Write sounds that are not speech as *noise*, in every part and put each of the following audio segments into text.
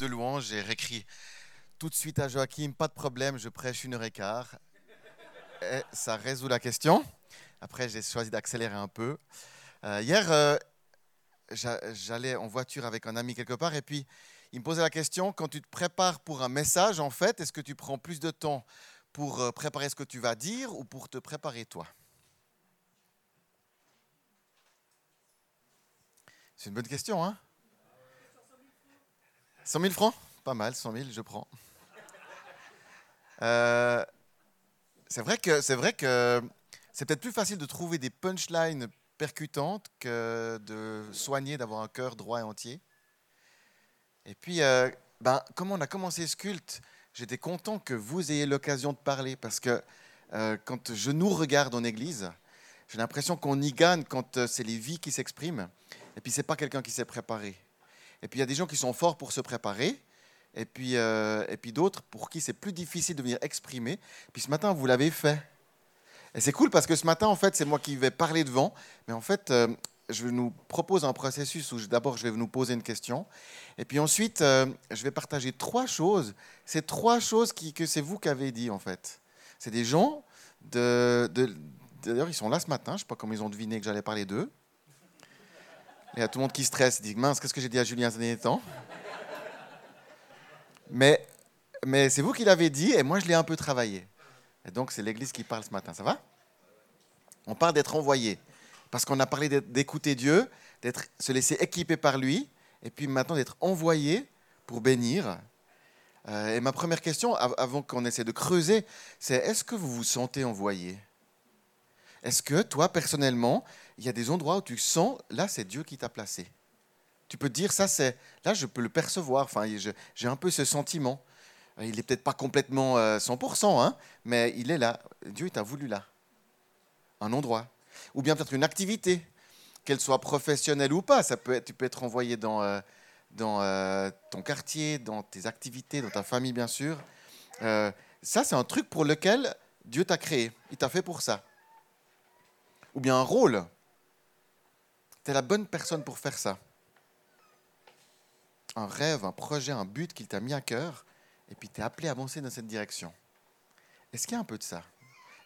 de louange, j'ai réécrit tout de suite à Joachim, pas de problème, je prêche une heure et quart. Ça résout la question. Après, j'ai choisi d'accélérer un peu. Euh, hier, euh, j'allais en voiture avec un ami quelque part et puis il me posait la question, quand tu te prépares pour un message, en fait, est-ce que tu prends plus de temps pour euh, préparer ce que tu vas dire ou pour te préparer toi? C'est une bonne question, hein? 100 000 francs? Pas mal, 100 000, je prends. Euh, c'est vrai que c'est vrai que c'est peut-être plus facile de trouver des punchlines percutantes que de soigner, d'avoir un cœur droit et entier. Et puis, euh, ben, comme on a commencé ce culte, j'étais content que vous ayez l'occasion de parler parce que euh, quand je nous regarde en église, j'ai l'impression qu'on y gagne quand c'est les vies qui s'expriment. Et puis, c'est pas quelqu'un qui s'est préparé. Et puis il y a des gens qui sont forts pour se préparer, et puis, euh, puis d'autres pour qui c'est plus difficile de venir exprimer. Puis ce matin, vous l'avez fait. Et c'est cool parce que ce matin, en fait, c'est moi qui vais parler devant, mais en fait, euh, je nous propose un processus où d'abord je vais nous poser une question, et puis ensuite, euh, je vais partager trois choses. C'est trois choses qui, que c'est vous qui avez dit, en fait. C'est des gens de, de D'ailleurs, ils sont là ce matin. Je ne sais pas comment ils ont deviné que j'allais parler d'eux. Il y a tout le monde qui stresse, il dit mince, qu'est-ce que j'ai dit à Julien ces derniers temps? Mais, mais c'est vous qui l'avez dit et moi je l'ai un peu travaillé. Et donc c'est l'Église qui parle ce matin, ça va? On parle d'être envoyé parce qu'on a parlé d'écouter Dieu, d'être se laisser équiper par lui et puis maintenant d'être envoyé pour bénir. Euh, et ma première question, avant qu'on essaie de creuser, c'est est-ce que vous vous sentez envoyé? Est-ce que toi personnellement, il y a des endroits où tu sens, là, c'est Dieu qui t'a placé? Tu peux te dire, ça, c'est, là, je peux le percevoir. Enfin, j'ai un peu ce sentiment. Il n'est peut-être pas complètement 100%, euh, hein, mais il est là. Dieu t'a voulu là. Un endroit. Ou bien peut-être une activité, qu'elle soit professionnelle ou pas. Ça peut être, tu peux être envoyé dans, euh, dans euh, ton quartier, dans tes activités, dans ta famille, bien sûr. ça, c'est un truc pour lequel Dieu t'a créé. Il t'a fait pour ça. Ou bien un rôle tu es la bonne personne pour faire ça. Un rêve, un projet, un but qu'il t'a mis à cœur, et puis tu es appelé à avancer dans cette direction. Est-ce qu'il y a un peu de ça?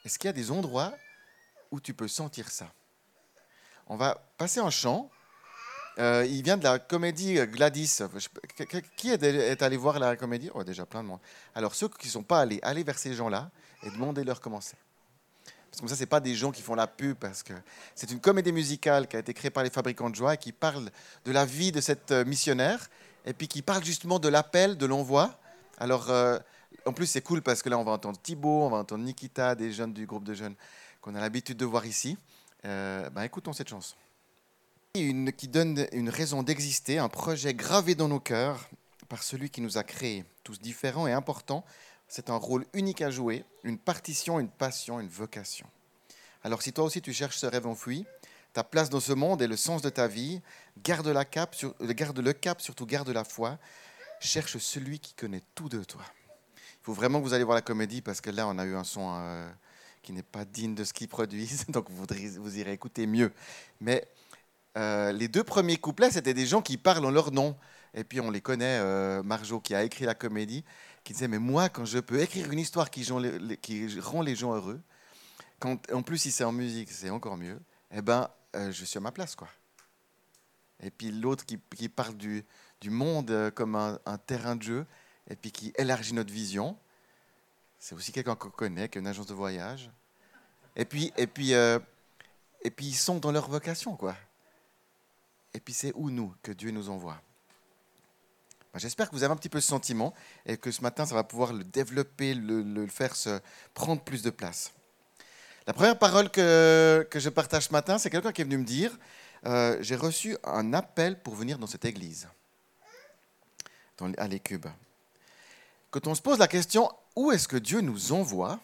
Est-ce qu'il y a des endroits où tu peux sentir ça? On va passer en chant. Euh, il vient de la comédie Gladys. Qui est allé voir la comédie? Oh, déjà plein de monde. Alors, ceux qui ne sont pas allés, allez vers ces gens-là et demandez-leur comment c'est. Parce que ça, ce pas des gens qui font la pub, parce que c'est une comédie musicale qui a été créée par les fabricants de joie et qui parle de la vie de cette euh, missionnaire, et puis qui parle justement de l'appel, de l'envoi. Alors, euh, en plus, c'est cool parce que là, on va entendre Thibaut, on va entendre Nikita, des jeunes du groupe de jeunes qu'on a l'habitude de voir ici. Euh, ben, écoutons cette chanson. Une, qui donne une raison d'exister, un projet gravé dans nos cœurs par celui qui nous a créés, tous différents et importants, c'est un rôle unique à jouer, une partition, une passion, une vocation. Alors si toi aussi tu cherches ce rêve enfoui, ta place dans ce monde et le sens de ta vie, garde, la cap, sur, garde le cap, surtout garde la foi, cherche celui qui connaît tout de toi. Il faut vraiment que vous allez voir la comédie parce que là on a eu un son euh, qui n'est pas digne de ce qu'ils produisent, *laughs* donc vous, vous irez écouter mieux. Mais euh, les deux premiers couplets, c'était des gens qui parlent en leur nom. Et puis on les connaît, euh, Marjo qui a écrit la comédie, qui disait, mais moi, quand je peux écrire une histoire qui, rend les gens heureux, quand, en plus si c'est en musique, c'est encore mieux, eh ben, euh, je suis à ma place. quoi. Et puis l'autre qui, parle du, monde euh, comme un, terrain de jeu, et puis qui élargit notre vision, c'est aussi quelqu'un qu'on connaît, qui a une agence de voyage. Et puis, et puis, euh, et puis ils sont dans leur vocation. quoi. Et puis c'est où nous que Dieu nous envoie? J'espère que vous avez un petit peu ce sentiment et que ce matin, ça va pouvoir le développer, le, faire se prendre plus de place. La première parole que, que je partage ce matin, c'est quelqu'un qui est venu me dire, euh, j'ai reçu un appel pour venir dans cette église, à l'Écube. Quand on se pose la question, où est-ce que Dieu nous envoie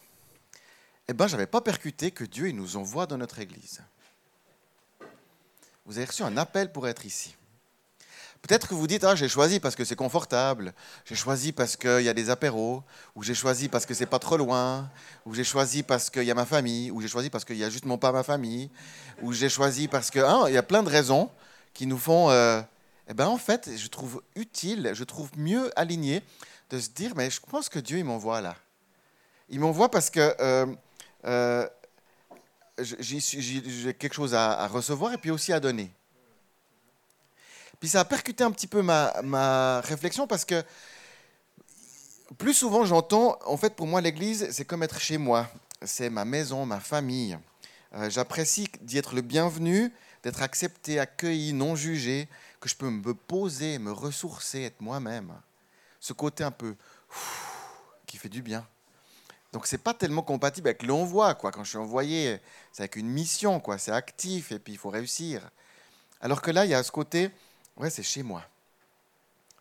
Eh bien, je n'avais pas percuté que Dieu il nous envoie dans notre église. Vous avez reçu un appel pour être ici. Peut-être que vous dites, ah, j'ai choisi parce que c'est confortable, j'ai choisi parce qu'il y a des apéros, ou j'ai choisi parce que c'est pas trop loin, ou j'ai choisi parce qu'il y a ma famille, ou j'ai choisi parce qu'il y a justement pas ma famille, ou j'ai choisi parce que... Hein, y a plein de raisons qui nous font... Euh, eh ben en fait, je trouve utile, je trouve mieux aligné de se dire, mais je pense que Dieu, il m'envoie là. Il m'envoie parce que euh, euh, j'ai quelque chose à, recevoir et puis aussi à donner. Puis ça a percuté un petit peu ma, ma réflexion parce que plus souvent j'entends, en fait pour moi l'Église, c'est comme être chez moi. C'est ma maison, ma famille. Euh, j'apprécie d'y être le bienvenu, d'être accepté, accueilli, non jugé, que je peux me poser, me ressourcer, être moi-même. Ce côté un peu qui fait du bien. Donc c'est pas tellement compatible avec l'envoi quoi. Quand je suis envoyé, c'est avec une mission quoi. C'est actif et puis il faut réussir. Alors que là, il y a ce côté, ouais, c'est chez moi.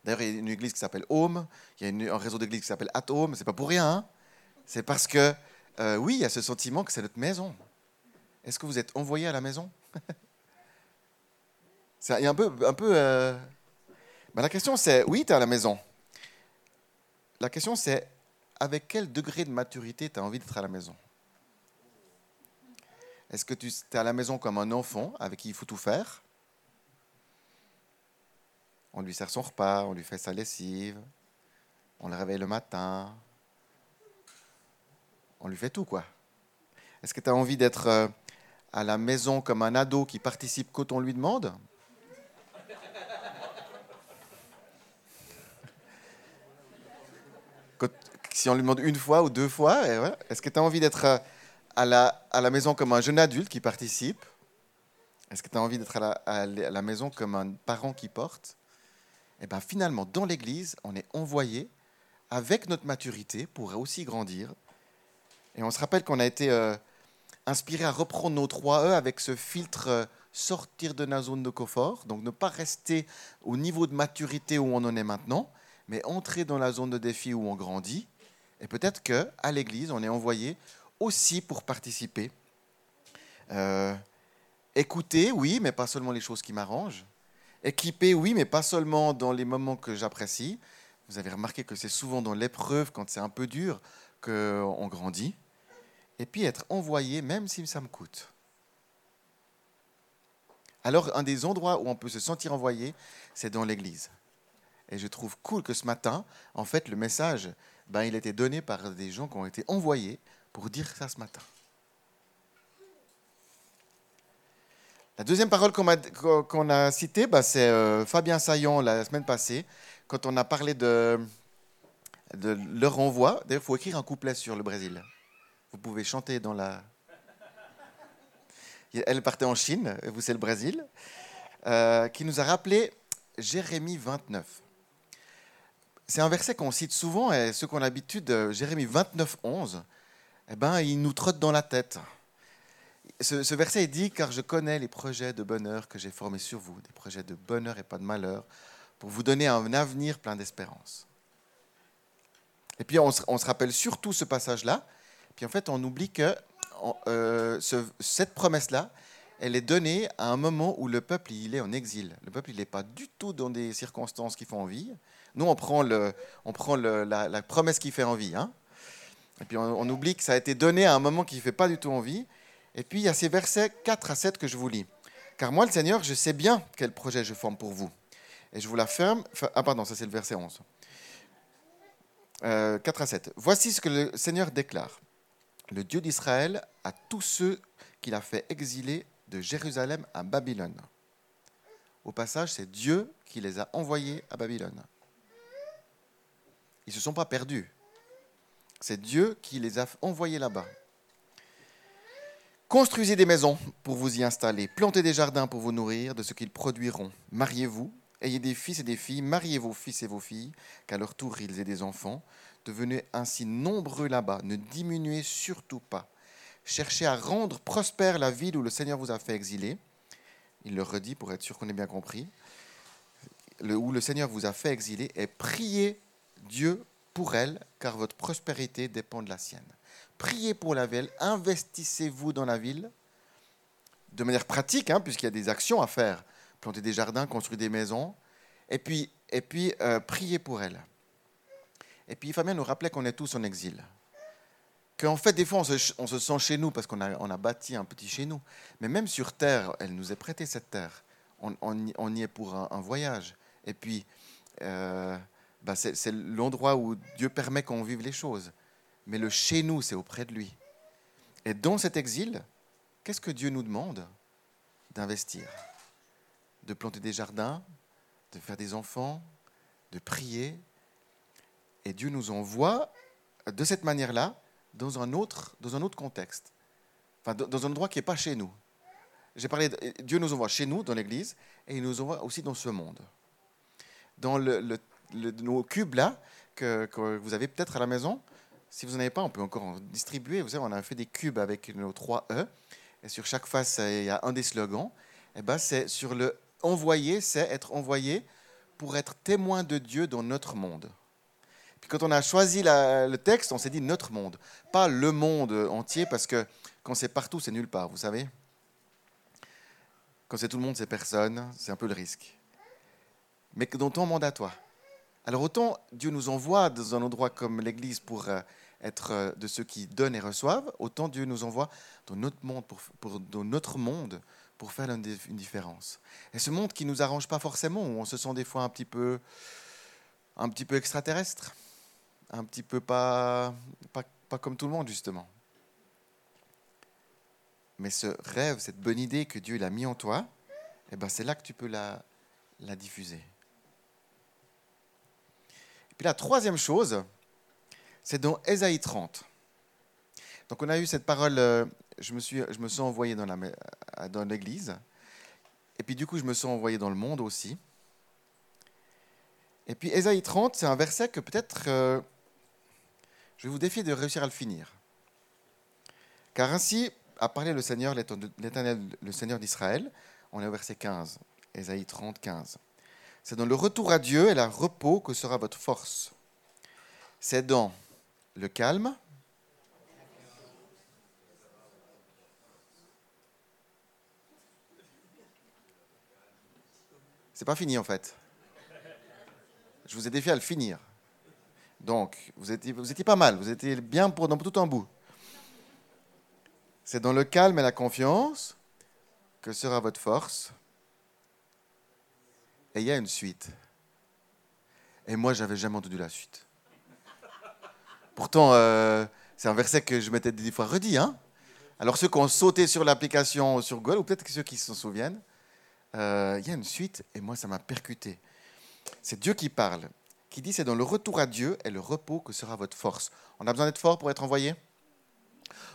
D'ailleurs, il y a une église qui s'appelle Home. Il y a un réseau d'églises qui s'appelle At Home. C'est pas pour rien. Hein. c'est parce que euh, oui, il y a ce sentiment que c'est notre maison. Est-ce que vous êtes envoyé à la maison? *laughs* C'est un peu, un peu. Euh, ben, la question c'est, oui, tu es à la maison. La question c'est, avec quel degré de maturité tu as envie d'être à la maison? Est-ce que tu es à la maison comme un enfant avec qui il faut tout faire? On lui sert son repas, on lui fait sa lessive, on le réveille le matin, on lui fait tout quoi. Est-ce que tu as envie d'être euh, à la maison comme un ado qui participe quand on lui demande? Si on lui demande une fois ou deux fois, est-ce que tu as envie d'être euh, à la, à la maison comme un jeune adulte qui participe? Est-ce que tu as envie d'être à, à la, maison comme un parent qui porte? Et eh bien finalement, dans l'Église, on est envoyé avec notre maturité pour aussi grandir. Et on se rappelle qu'on a été euh, inspiré à reprendre nos trois E avec ce filtre euh, sortir de la zone de confort, donc ne pas rester au niveau de maturité où on en est maintenant, mais entrer dans la zone de défi où on grandit et peut-être qu'à l'Église, on est envoyé aussi pour participer. Euh, écouter, oui, mais pas seulement les choses qui m'arrangent. Équiper, oui, mais pas seulement dans les moments que j'apprécie. Vous avez remarqué que c'est souvent dans l'épreuve, quand c'est un peu dur, qu'on grandit. Et puis être envoyé, même si ça me coûte. Alors, un des endroits où on peut se sentir envoyé, c'est dans l'Église. Et je trouve cool que ce matin, en fait, le message, ben, il a été donné par des gens qui ont été envoyés pour dire ça ce matin. La deuxième parole qu'on a, citée, ben, c'est euh, Fabien Saillon la semaine passée, quand on a parlé de, leur envoi. D'ailleurs, il faut écrire un couplet sur le Brésil. Vous pouvez chanter dans la... Elle partait en Chine, vous c'est le Brésil, euh, qui nous a rappelé Jérémie 29. C'est un verset qu'on cite souvent, et ceux qui ont l'habitude, Jérémie 29, 11, eh ben, il nous trotte dans la tête. Ce, verset dit Car je connais les projets de bonheur que j'ai formés sur vous, des projets de bonheur et pas de malheur, pour vous donner un avenir plein d'espérance. Et puis on se, rappelle surtout ce passage-là, puis en fait on oublie que euh, cette promesse-là, elle est donnée à un moment où le peuple il est en exil. Le peuple il n'est pas du tout dans des circonstances qui font envie. Nous, on prend, le, on prend la, promesse qui fait envie. Hein et puis on, oublie que ça a été donné à un moment qui ne fait pas du tout envie. Et puis il y a ces versets 4 à 7 que je vous lis. Car moi, le Seigneur, je sais bien quel projet je forme pour vous. Et je vous l'affirme. Ah, pardon, ça c'est le verset 11. 4 euh, à 7. Voici ce que le Seigneur déclare. Le Dieu d'Israël à tous ceux qu'il a fait exiler de Jérusalem à Babylone. Au passage, c'est Dieu qui les a envoyés à Babylone. Ils ne se sont pas perdus. C'est Dieu qui les a envoyés là-bas. Construisez des maisons pour vous y installer, plantez des jardins pour vous nourrir de ce qu'ils produiront. Mariez-vous, ayez des fils et des filles, mariez vos fils et vos filles, qu'à leur tour ils aient des enfants. Devenez ainsi nombreux là-bas, ne diminuez surtout pas. Cherchez à rendre prospère la ville où le Seigneur vous a fait exiler. Il le redit pour être sûr qu'on ait bien compris. Où le Seigneur vous a fait exiler, et priez Dieu pour elle, car votre prospérité dépend de la sienne. Priez pour la ville, investissez-vous dans la ville, de manière pratique, hein, puisqu'il y a des actions à faire, planter des jardins, construire des maisons, et puis, et puis euh, priez pour elle. Et puis Fabien nous rappelait qu'on est tous en exil. Qu'en fait, des fois, on se, sent chez nous parce qu'on a, on a bâti un petit chez nous. Mais même sur terre, elle nous est prêtée cette terre. On, y est pour un voyage Et puis, euh, bah, c'est l'endroit où Dieu permet qu'on vive les choses. Mais le chez nous, c'est auprès de lui. Et dans cet exil, qu'est-ce que Dieu nous demande D'investir, de planter des jardins, de faire des enfants, de prier. Et Dieu nous envoie de cette manière-là dans un autre, dans un autre contexte, enfin, dans un endroit qui n'est pas chez nous. J'ai parlé, Dieu nous envoie chez nous, dans l'Église, et il nous envoie aussi dans ce monde. Dans le, nos cubes là, que, que vous avez peut-être à la maison, si vous n'en avez pas, on peut encore en distribuer. Vous savez, on a fait des cubes avec nos trois E, et sur chaque face, il y a un des slogans. Et eh ben, c'est sur le envoyer, c'est être envoyé pour être témoin de Dieu dans notre monde. Puis quand on a choisi le texte, on s'est dit notre monde, pas le monde entier, parce que quand c'est partout, c'est nulle part, vous savez. Quand c'est tout le monde, c'est personne, c'est un peu le risque. Mais dans ton monde à toi. Alors autant Dieu nous envoie dans un endroit comme l'Église pour euh, être euh, de ceux qui donnent et reçoivent, autant Dieu nous envoie dans notre monde pour, dans notre monde pour faire une différence. Et ce monde qui ne nous arrange pas forcément, où on se sent des fois un petit peu, un petit peu extraterrestre, un petit peu pas, pas, pas comme tout le monde justement. Mais ce rêve, cette bonne idée que Dieu l'a mis en toi, eh ben c'est là que tu peux la, la diffuser. Puis la troisième chose, c'est dans Ésaïe 30. Donc on a eu cette parole, euh, je me, suis, sens envoyé dans, la, dans l'Église, et puis du coup je me sens envoyé dans le monde aussi. Et puis Ésaïe 30, c'est un verset que peut-être euh, je vous défier de réussir à le finir. Car ainsi a parlé le Seigneur, l'Éternel, le Seigneur d'Israël. On est au verset 15, Ésaïe 30, 15. C'est dans le retour à Dieu et le repos que sera votre force. C'est dans le calme, C'est pas fini en fait. Je vous ai défié à le finir. Donc, vous étiez, pas mal, vous étiez bien pour, tout un bout. C'est dans le calme et la confiance que sera votre force. Et il y a une suite. Et moi, j'avais jamais entendu la suite. Pourtant, euh, c'est un verset que je m'étais des fois redit. Hein Alors, ceux qui ont sauté sur l'application sur Google, ou peut-être ceux qui s'en souviennent, euh, il y a une suite, et moi, ça m'a percuté. C'est Dieu qui parle, qui dit c'est dans le retour à Dieu et le repos que sera votre force. On a besoin d'être fort pour être envoyé?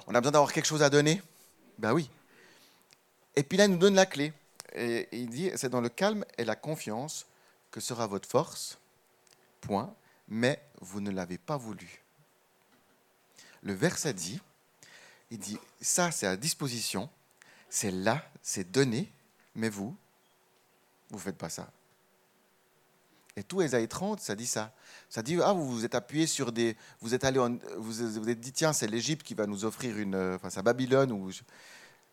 On a besoin d'avoir quelque chose à donner? Ben oui. Et puis là, il nous donne la clé. Et il dit c'est dans le calme et la confiance que sera votre force. Point. Mais vous ne l'avez pas voulu le verset dit, il dit, ça c'est à disposition, c'est là, c'est donné, mais vous, vous ne faites pas ça. Et tout Esaïe 30, ça dit ça. Ça dit, ah, vous vous êtes appuyé sur des... Vous êtes allé, vous vous êtes dit, tiens, c'est l'Égypte qui va nous offrir une... Enfin, c'est Babylone, ou...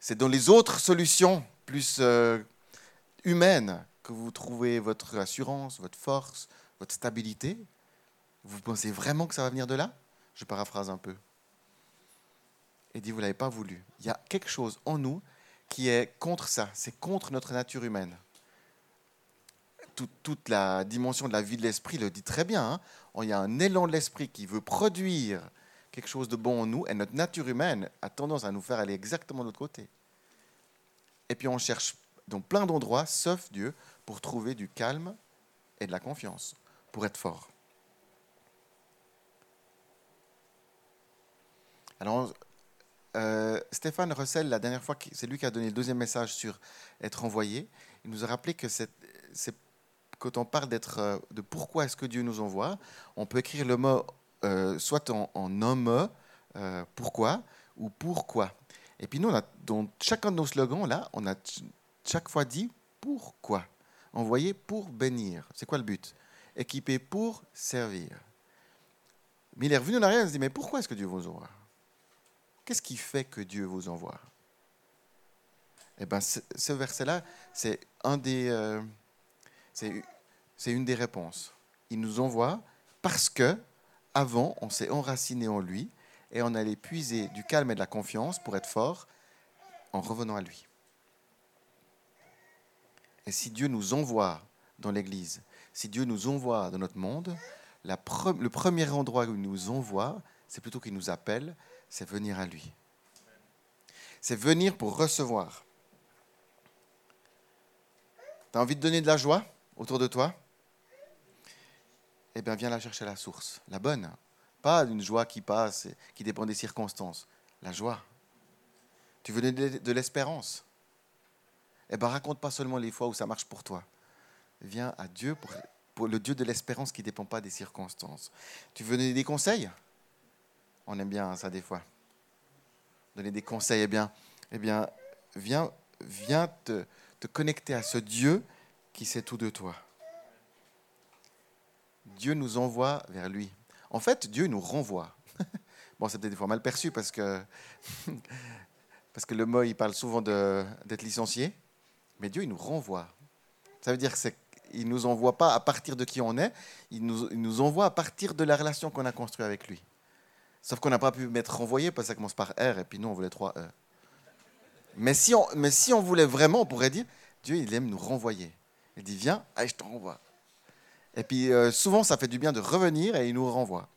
C'est dans les autres solutions plus euh, humaines que vous trouvez votre assurance, votre force, votre stabilité. Vous pensez vraiment que ça va venir de là? Je paraphrase un peu et dit, vous ne l'avez pas voulu. Il y a quelque chose en nous qui est contre ça, c'est contre notre nature humaine. Toute, la dimension de la vie de l'esprit le dit très bien. Hein. Il y a un élan de l'esprit qui veut produire quelque chose de bon en nous, et notre nature humaine a tendance à nous faire aller exactement de l'autre côté. Et puis on cherche dans plein d'endroits, sauf Dieu, pour trouver du calme et de la confiance, pour être fort. Alors, euh, Stéphane Russell, la dernière fois, c'est lui qui a donné le deuxième message sur être envoyé. Il nous a rappelé que c'est, quand on parle d'être, euh, de pourquoi est-ce que Dieu nous envoie, on peut écrire le mot euh, soit en, en un mot, pourquoi, ou pourquoi. Et puis nous, on a, dans chacun de nos slogans, là, on a chaque fois dit pourquoi. Envoyé pour bénir. C'est quoi le but? Équipé pour servir. Mais il est revenu en arrière et se dit, mais pourquoi est-ce que Dieu vous envoie? Qu'est-ce qui fait que Dieu vous envoie? Eh bien, ce, verset-là, c'est un des, euh, c'est une des réponses. Il nous envoie parce que avant, on s'est enraciné en lui et on allait puiser du calme et de la confiance pour être fort en revenant à lui. Et si Dieu nous envoie dans l'Église, si Dieu nous envoie dans notre monde, le premier endroit où il nous envoie, c'est plutôt qu'il nous appelle, c'est venir à lui. C'est venir pour recevoir. Tu as envie de donner de la joie autour de toi? Eh bien, viens la chercher à la source, la bonne. Pas une joie qui passe, qui dépend des circonstances. La joie. Tu veux donner de l'espérance? Eh bien, raconte pas seulement les fois où ça marche pour toi. Viens à Dieu pour le Dieu de l'espérance qui ne dépend pas des circonstances. Tu veux donner des conseils? On aime bien ça des fois. Donner des conseils, eh bien, eh bien viens, viens te connecter à ce Dieu qui sait tout de toi. Dieu nous envoie vers lui. En fait, Dieu nous renvoie. *laughs* bon, c'est peut-être des fois mal perçu parce que, *laughs* parce que le mot, il parle souvent d'être licencié. Mais Dieu, il nous renvoie. Ça veut dire que c'est il ne nous envoie pas à partir de qui on est, il nous, nous envoie à partir de la relation qu'on a construite avec lui. Sauf qu'on n'a pas pu mettre renvoyé parce que ça commence par R et puis nous on voulait trois E. Mais si on, mais si on voulait vraiment, on pourrait dire Dieu il aime nous renvoyer. Il dit Viens, allez, je te renvoie. Et puis euh, souvent ça fait du bien de revenir et il nous renvoie.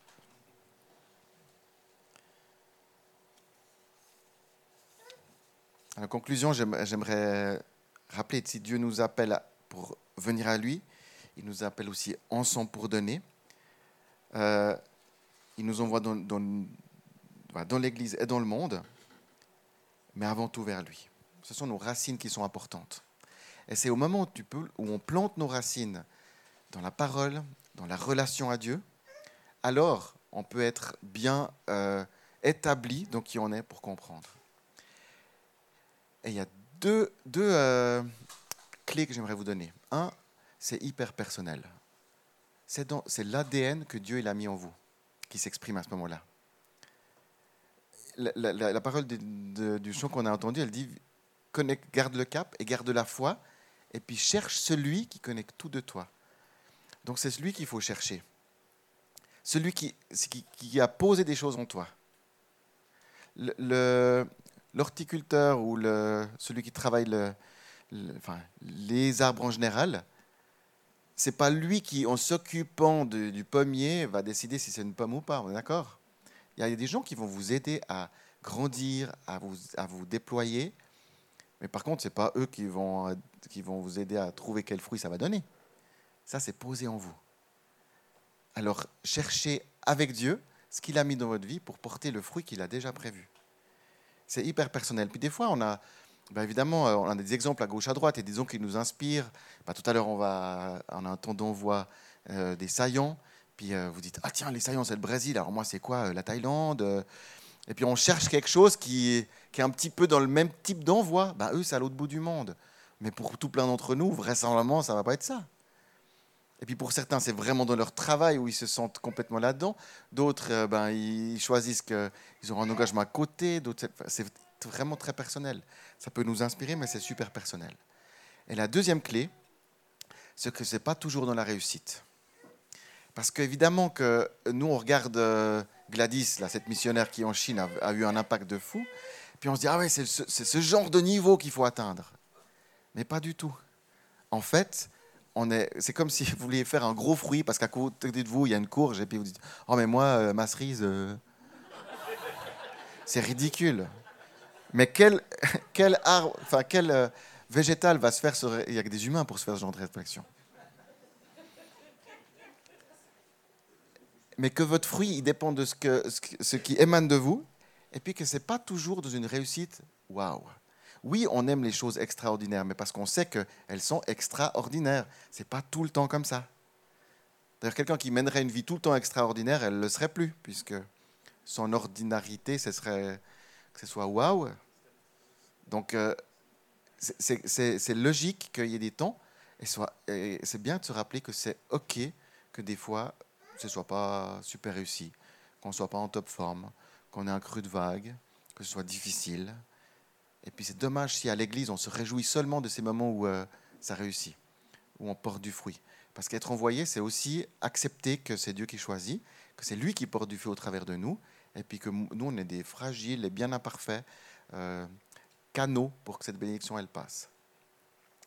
En conclusion, j'aimerais rappeler si Dieu nous appelle pour venir à lui. Il nous appelle aussi ensemble pour donner. Euh, il nous envoie dans, l'Église et dans le monde, mais avant tout vers lui. Ce sont nos racines qui sont importantes. Et c'est au moment où on plante nos racines dans la parole, dans la relation à Dieu, alors on peut être bien euh, établi dans qui on est pour comprendre. Et il y a deux, deux, euh, clés que j'aimerais vous donner. Un, c'est hyper personnel. C'est l'ADN que Dieu il a mis en vous qui s'exprime à ce moment-là. La, parole du chant qu'on a entendu, elle dit garde le cap et garde la foi, et puis cherche celui qui connaît tout de toi. Donc c'est celui qu'il faut chercher. Celui qui, a posé des choses en toi. L'horticulteur ou celui qui travaille les arbres en général, c'est pas lui qui, en s'occupant du pommier, va décider si c'est une pomme ou pas. D'accord? Il y a des gens qui vont vous aider à grandir, à vous, déployer. Mais par contre, ce n'est pas eux qui vont vous aider à trouver quel fruit ça va donner. Ça, c'est posé en vous. Alors, cherchez avec Dieu ce qu'il a mis dans votre vie pour porter le fruit qu'il a déjà prévu. C'est hyper personnel. Puis des fois, on a, bah, évidemment, euh, on a des exemples à gauche, à droite, et disons qui nous inspirent. Bah, tout à l'heure, on va, en attendant, on voit euh, des saillants. Puis euh, vous dites, ah tiens, les saillants, c'est le Brésil. Alors moi, c'est quoi La Thaïlande Et puis on cherche quelque chose qui qui est un petit peu dans le même type d'envoi. Bah, eux, c'est à l'autre bout du monde. Mais pour tout plein d'entre nous, vraisemblablement, ça ne va pas être ça. Et puis pour certains, c'est vraiment dans leur travail où ils se sentent complètement là-dedans. D'autres, ben, ils choisissent qu'ils auront un engagement à côté. C'est vraiment très personnel. Ça peut nous inspirer, mais c'est super personnel. Et la deuxième clé, c'est que ce n'est pas toujours dans la réussite. Parce qu'évidemment que nous, on regarde euh, Gladys, là, cette missionnaire qui en Chine a, eu un impact de fou, puis on se dit, ah ouais, c'est ce, ce, genre de niveau qu'il faut atteindre. Mais pas du tout. En fait, c'est comme si vous vouliez faire un gros fruit parce qu'à côté de vous, il y a une courge, et puis vous dites, oh mais moi, euh, ma cerise, euh, c'est ridicule. Mais quel, *laughs* quel, arbre, enfin, quel euh, végétal va se faire Il n'y a que des humains pour se faire ce genre de réflexion. Mais que votre fruit, il dépend de ce, que, ce qui émane de vous, et puis que ce n'est pas toujours dans une réussite waouh. Oui, on aime les choses extraordinaires, mais parce qu'on sait qu'elles sont extraordinaires. Ce n'est pas tout le temps comme ça. D'ailleurs, quelqu'un qui mènerait une vie tout le temps extraordinaire, elle ne le serait plus, puisque son ordinarité, ce serait que ce soit waouh, donc, euh, c'est logique qu'il y ait des temps, et, c'est bien de se rappeler que c'est OK que des fois, ce ne soit pas super réussi, qu'on ne soit pas en top forme, qu'on ait un cru de vague, que ce soit difficile. Et puis c'est dommage si à l'église, on se réjouit seulement de ces moments où euh, ça réussit, où on porte du fruit. Parce qu'être envoyé, c'est aussi accepter que c'est Dieu qui choisit, que c'est lui qui porte du fruit au travers de nous, et puis que nous, on est des fragiles et bien imparfaits. Euh, canaux pour que cette bénédiction, elle passe.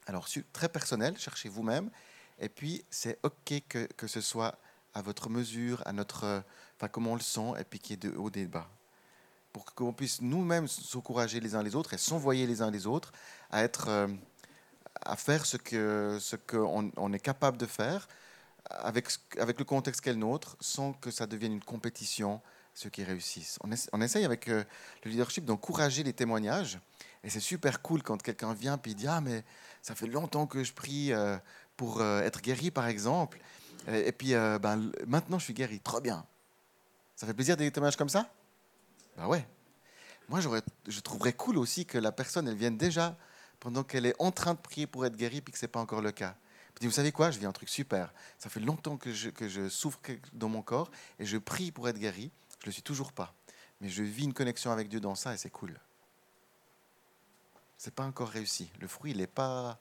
Alors, très personnel, cherchez vous-même. Et puis, c'est OK que, que ce soit à votre mesure, à notre, enfin, comment on le sent, et puis qu'il y ait de haut des bas. Pour qu'on puisse nous-mêmes s'encourager les uns les autres et s'envoyer les uns les autres à être, euh, à faire ce que ce qu'on on est capable de faire avec, avec le contexte qu'est le nôtre, sans que ça devienne une compétition, ceux qui réussissent. On, essaye avec euh, le leadership d'encourager les témoignages. Et c'est super cool quand quelqu'un vient et dit Ah, mais ça fait longtemps que je prie euh, pour être guéri, par exemple. Et, puis ben, maintenant, je suis guéri. Trop bien. Ça fait plaisir des témoignages comme ça? Ben ouais. Moi, je trouverais cool aussi que la personne, elle vienne déjà pendant qu'elle est en train de prier pour être guérie, puis que ce n'est pas encore le cas. Vous savez quoi? Je vis un truc super. Ça fait longtemps que je, souffre dans mon corps et je prie pour être guéri. Je ne le suis toujours pas. Mais je vis une connexion avec Dieu dans ça et c'est cool. C'est pas encore réussi. Le fruit, il n'est pas.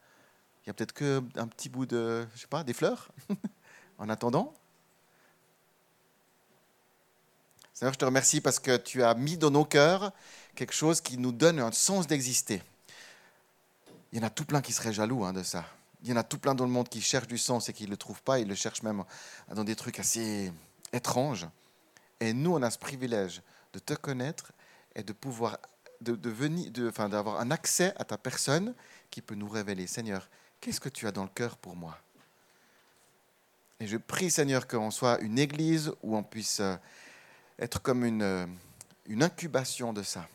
Il y a peut-être qu'un petit bout de. Je sais pas, des fleurs? *laughs* En attendant, Seigneur, je te remercie parce que tu as mis dans nos cœurs quelque chose qui nous donne un sens d'exister. Il y en a tout plein qui seraient jaloux hein, de ça. Il y en a tout plein dans le monde qui cherchent du sens et qui ne le trouvent pas. Ils le cherchent même dans des trucs assez étranges. Et nous, on a ce privilège de te connaître et de pouvoir de, venir, de, enfin, d'avoir un accès à ta personne qui peut nous révéler, Seigneur, qu'est-ce que tu as dans le cœur pour moi? Et je prie, Seigneur, qu'on soit une église où on puisse euh, être comme une, euh, une incubation de ça,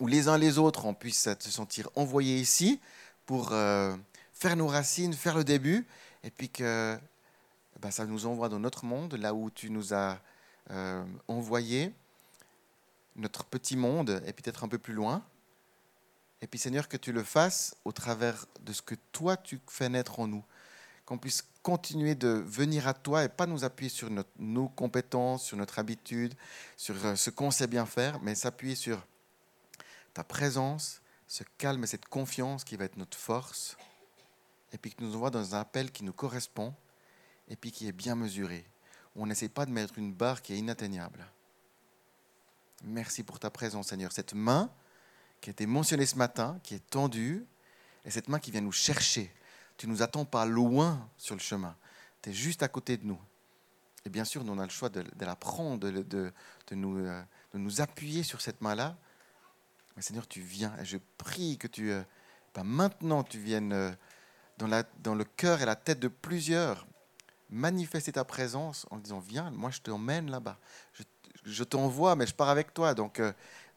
où les uns les autres, on puisse se sentir envoyés ici pour euh, faire nos racines, faire le début, et puis que ben, ça nous envoie dans notre monde, là où tu nous as euh, envoyés, notre petit monde, et peut-être un peu plus loin. Et puis Seigneur, que tu le fasses au travers de ce que toi tu fais naître en nous, qu'on puisse continuer de venir à toi et pas nous appuyer sur nos compétences, sur notre habitude, sur euh, ce qu'on sait bien faire, mais s'appuyer sur ta présence, ce calme et cette confiance qui va être notre force, et puis que nous envoie dans un appel qui nous correspond, et puis qui est bien mesuré, on n'essaie pas de mettre une barre qui est inatteignable. Merci pour ta présence, Seigneur. Cette main qui a été mentionnée ce matin, qui est tendue, et cette main qui vient nous chercher, tu nous attends pas loin sur le chemin. Tu es juste à côté de nous. Et bien sûr, nous, on a le choix de, la prendre, de, de, nous, euh, de nous appuyer sur cette main-là. Mais Seigneur, tu viens. Et je prie que tu, euh, ben maintenant, tu viennes euh, dans, la, dans le cœur et la tête de plusieurs manifester ta présence en disant Viens, moi je t'emmène là-bas. Je, je t'envoie, mais je pars avec toi. Donc,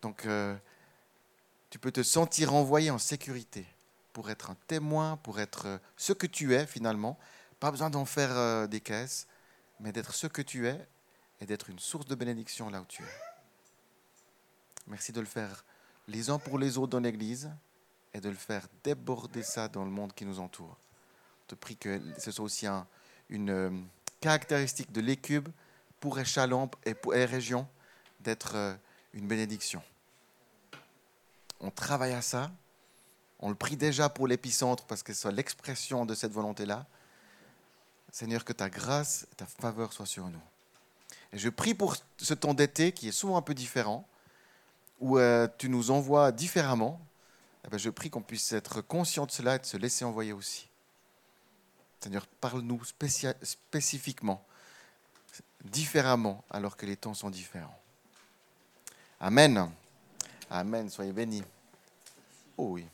donc tu peux te sentir envoyé en sécurité pour être un témoin, pour être euh, ce que tu es finalement. Pas besoin d'en faire euh, des caisses, mais d'être ce que tu es et d'être une source de bénédiction là où tu es. Merci de le faire les uns pour les autres dans l'Église et de le faire déborder ça dans le monde qui nous entoure. Je te prie que ce soit aussi une euh, caractéristique de l'écube pour Échalon et pour les régions d'être une bénédiction. On travaille à ça on le prie déjà pour l'épicentre parce que soit l'expression de cette volonté-là. Seigneur, que ta grâce, ta faveur soient sur nous. Je prie pour ce temps d'été qui est souvent un peu différent, où euh, tu nous envoies différemment. Eh ben, je prie qu'on puisse être conscient de cela et de se laisser envoyer aussi. Seigneur, parle-nous spécifiquement, différemment, alors que les temps sont différents. Amen. Amen. Soyez bénis. Oh oui.